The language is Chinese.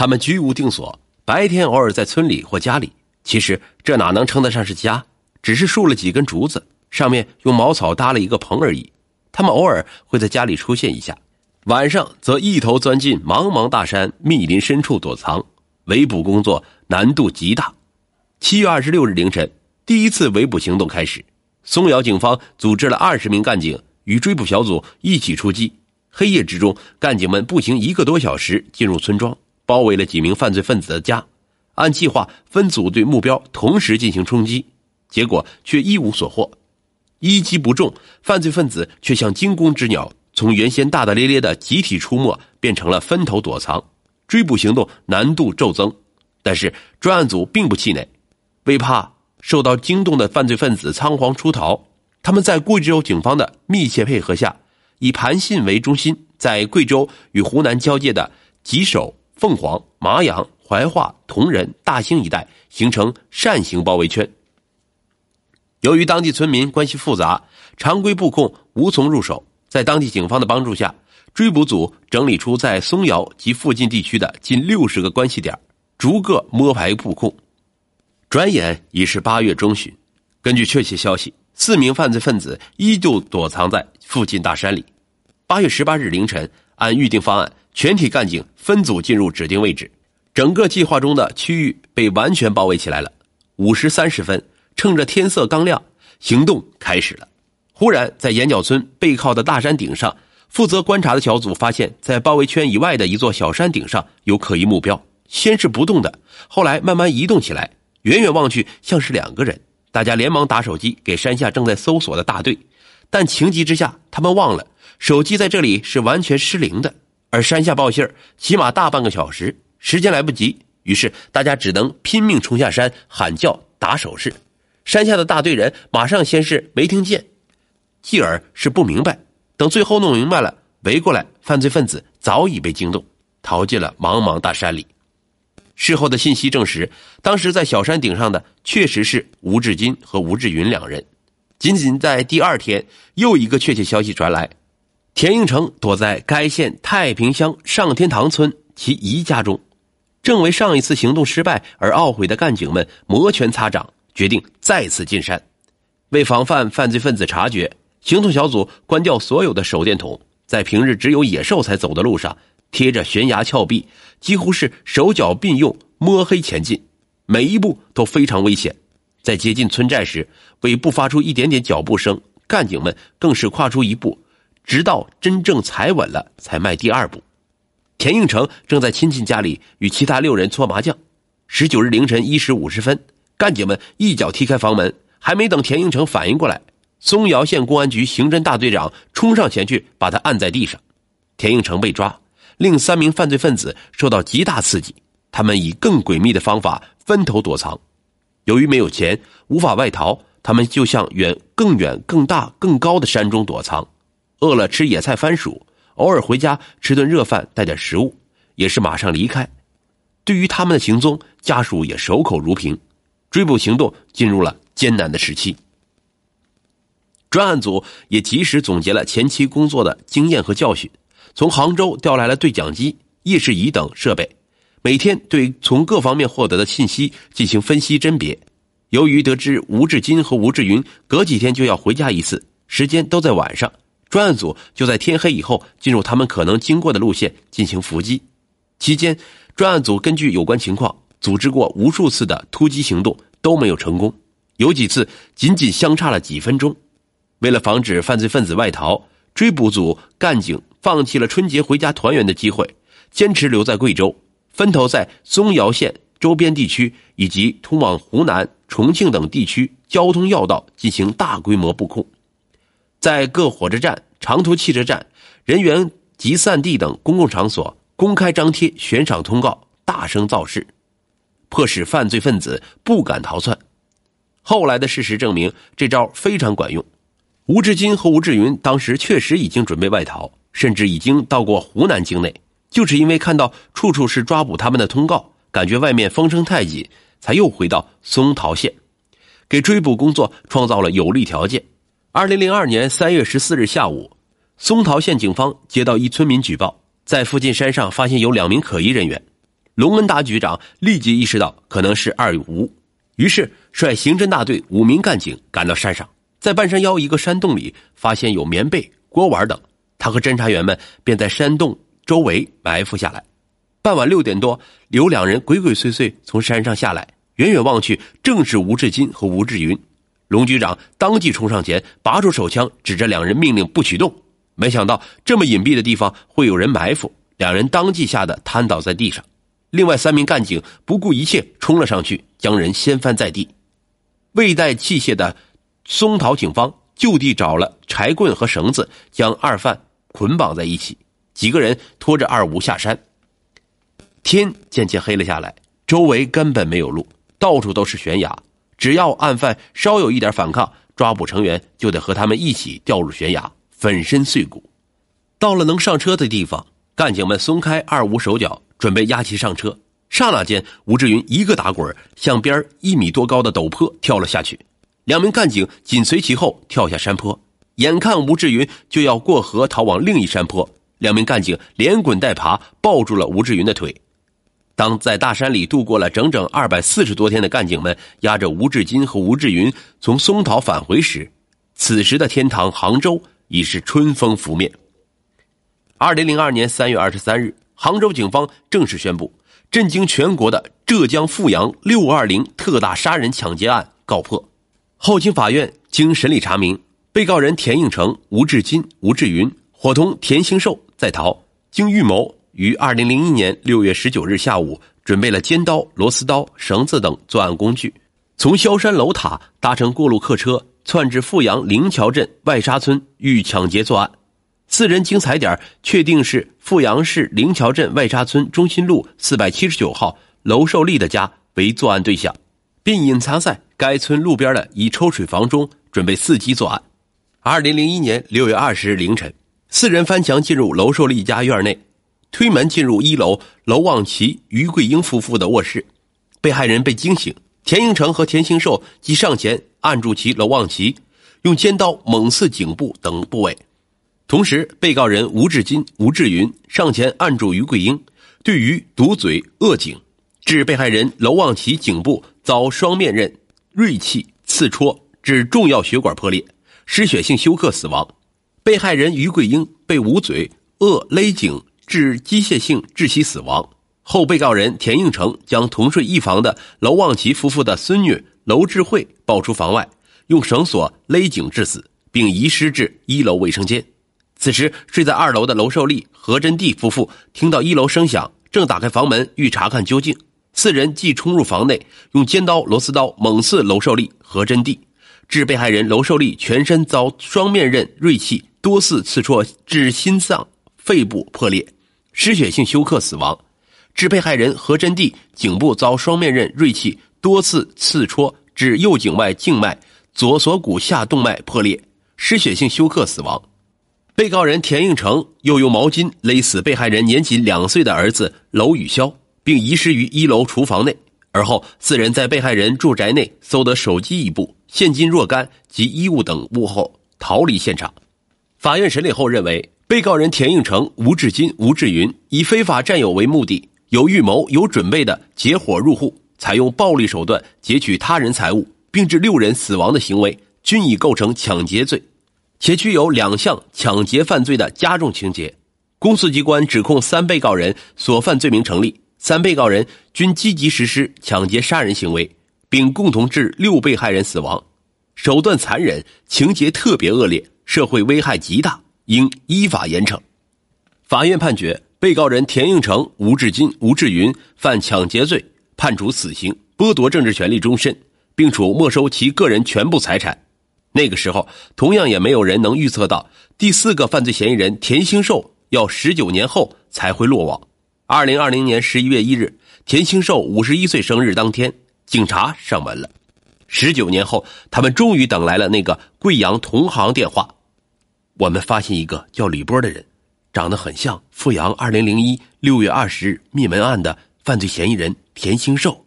他们居无定所，白天偶尔在村里或家里。其实这哪能称得上是家？只是竖了几根竹子，上面用茅草搭了一个棚而已。他们偶尔会在家里出现一下，晚上则一头钻进茫茫大山密林深处躲藏，围捕工作难度极大。七月二十六日凌晨，第一次围捕行动开始，松瑶警方组织了二十名干警与追捕小组一起出击。黑夜之中，干警们步行一个多小时进入村庄，包围了几名犯罪分子的家，按计划分组对目标同时进行冲击，结果却一无所获。一击不中，犯罪分子却像惊弓之鸟，从原先大大咧咧的集体出没变成了分头躲藏，追捕行动难度骤增。但是专案组并不气馁，为怕受到惊动的犯罪分子仓皇出逃，他们在贵州警方的密切配合下，以盘信为中心，在贵州与湖南交界的吉首、凤凰、麻阳、怀化、铜仁、大兴一带形成扇形包围圈。由于当地村民关系复杂，常规布控无从入手。在当地警方的帮助下，追捕组整理出在松瑶及附近地区的近六十个关系点，逐个摸排布控。转眼已是八月中旬，根据确切消息，四名犯罪分子依旧躲藏在附近大山里。八月十八日凌晨，按预定方案，全体干警分组进入指定位置，整个计划中的区域被完全包围起来了。五时三十分。趁着天色刚亮，行动开始了。忽然，在岩角村背靠的大山顶上，负责观察的小组发现，在包围圈以外的一座小山顶上有可疑目标。先是不动的，后来慢慢移动起来，远远望去像是两个人。大家连忙打手机给山下正在搜索的大队，但情急之下，他们忘了手机在这里是完全失灵的。而山下报信起码大半个小时，时间来不及，于是大家只能拼命冲下山喊叫、打手势。山下的大队人马上先是没听见，继而是不明白，等最后弄明白了，围过来，犯罪分子早已被惊动，逃进了茫茫大山里。事后的信息证实，当时在小山顶上的确实是吴志金和吴志云两人。仅仅在第二天，又一个确切消息传来，田应成躲在该县太平乡上天堂村其姨家中，正为上一次行动失败而懊悔的干警们摩拳擦掌。决定再次进山，为防范犯罪分子察觉，行动小组关掉所有的手电筒，在平日只有野兽才走的路上贴着悬崖峭壁，几乎是手脚并用摸黑前进，每一步都非常危险。在接近村寨时，为不发出一点点脚步声，干警们更是跨出一步，直到真正踩稳了才迈第二步。田应成正在亲戚家里与其他六人搓麻将。十九日凌晨一时五十分。干警们一脚踢开房门，还没等田应成反应过来，松瑶县公安局刑侦大队长冲上前去把他按在地上。田应成被抓，另三名犯罪分子受到极大刺激，他们以更诡秘的方法分头躲藏。由于没有钱，无法外逃，他们就向远、更远、更大、更高的山中躲藏。饿了吃野菜、番薯，偶尔回家吃顿热饭，带点食物，也是马上离开。对于他们的行踪，家属也守口如瓶。追捕行动进入了艰难的时期。专案组也及时总结了前期工作的经验和教训，从杭州调来了对讲机、夜视仪等设备，每天对从各方面获得的信息进行分析甄别。由于得知吴志金和吴志云隔几天就要回家一次，时间都在晚上，专案组就在天黑以后进入他们可能经过的路线进行伏击。期间，专案组根据有关情况。组织过无数次的突击行动都没有成功，有几次仅仅相差了几分钟。为了防止犯罪分子外逃，追捕组干警放弃了春节回家团圆的机会，坚持留在贵州，分头在松瑶县周边地区以及通往湖南、重庆等地区交通要道进行大规模布控，在各火车站、长途汽车站、人员集散地等公共场所公开张贴悬赏通告，大声造势。迫使犯罪分子不敢逃窜。后来的事实证明，这招非常管用。吴志金和吴志云当时确实已经准备外逃，甚至已经到过湖南境内，就是因为看到处处是抓捕他们的通告，感觉外面风声太紧，才又回到松桃县，给追捕工作创造了有利条件。二零零二年三月十四日下午，松桃县警方接到一村民举报，在附近山上发现有两名可疑人员。龙恩达局长立即意识到可能是二有误，于是率刑侦大队五名干警赶到山上，在半山腰一个山洞里发现有棉被、锅碗等。他和侦查员们便在山洞周围埋伏下来。傍晚六点多，有两人鬼鬼祟祟从山上下来，远远望去，正是吴志金和吴志云。龙局长当即冲上前，拔出手枪，指着两人，命令不许动。没想到这么隐蔽的地方会有人埋伏，两人当即吓得瘫倒在地上。另外三名干警不顾一切冲了上去，将人掀翻在地。未带器械的松桃警方就地找了柴棍和绳子，将二犯捆绑在一起。几个人拖着二吴下山。天渐渐黑了下来，周围根本没有路，到处都是悬崖。只要案犯稍有一点反抗，抓捕成员就得和他们一起掉入悬崖，粉身碎骨。到了能上车的地方，干警们松开二吴手脚，准备押其上车。刹那间，吴志云一个打滚，向边一米多高的陡坡跳了下去。两名干警紧随其后跳下山坡。眼看吴志云就要过河逃往另一山坡，两名干警连滚带爬抱住了吴志云的腿。当在大山里度过了整整二百四十多天的干警们押着吴志金和吴志云从松桃返回时，此时的天堂杭州已是春风拂面。二零零二年三月二十三日，杭州警方正式宣布，震惊全国的浙江富阳六二零特大杀人抢劫案告破。后经法院经审理查明，被告人田应成、吴志金、吴志云伙同田兴寿在逃，经预谋。于二零零一年六月十九日下午，准备了尖刀、螺丝刀、绳子等作案工具，从萧山楼塔搭乘过路客车，窜至富阳灵桥镇外沙村，欲抢劫作案。四人经踩点确定是富阳市灵桥镇外沙村中心路四百七十九号楼寿利的家为作案对象，并隐藏在该村路边的一抽水房中，准备伺机作案。二零零一年六月二十日凌晨，四人翻墙进入楼寿利家院内。推门进入一楼，娄望奇、于桂英夫妇的卧室，被害人被惊醒，田应成和田兴寿即上前按住其娄望奇，用尖刀猛刺颈部等部位。同时，被告人吴志金、吴志云上前按住于桂英，对于堵嘴扼颈，致被害人娄望奇颈部遭双面刃锐器刺戳，致重要血管破裂，失血性休克死亡。被害人于桂英被捂嘴、扼勒颈。致机械性窒息死亡后，被告人田应成将同睡一房的娄望奇夫妇的孙女娄智慧抱出房外，用绳索勒颈致死，并遗失至一楼卫生间。此时，睡在二楼的娄寿利、何真娣夫妇听到一楼声响，正打开房门欲查看究竟。四人即冲入房内，用尖刀、螺丝刀猛刺娄寿利、何真娣，致被害人娄寿利全身遭双面刃锐器多次刺戳，致心脏、肺部破裂。失血性休克死亡，致被害人何真娣颈部遭双面刃锐器多次刺戳，致右颈外静脉、左锁骨下动脉破裂，失血性休克死亡。被告人田应成又用毛巾勒死被害人年仅两岁的儿子娄宇潇，并遗失于一楼厨房内。而后，四人在被害人住宅内搜得手机一部、现金若干及衣物等物后逃离现场。法院审理后认为。被告人田应成、吴志金、吴志云以非法占有为目的，有预谋、有准备的结伙入户，采用暴力手段劫取他人财物，并致六人死亡的行为，均已构成抢劫罪，且具有两项抢劫犯罪的加重情节。公诉机关指控三被告人所犯罪名成立，三被告人均积极实施抢劫杀人行为，并共同致六被害人死亡，手段残忍，情节特别恶劣，社会危害极大。应依法严惩。法院判决被告人田应成、吴志金、吴志云犯抢劫罪，判处死刑，剥夺政治权利终身，并处没收其个人全部财产。那个时候，同样也没有人能预测到第四个犯罪嫌疑人田兴寿要十九年后才会落网。二零二零年十一月一日，田兴寿五十一岁生日当天，警察上门了。十九年后，他们终于等来了那个贵阳同行电话。我们发现一个叫李波的人，长得很像阜阳二零零一六月二十日灭门案的犯罪嫌疑人田兴寿。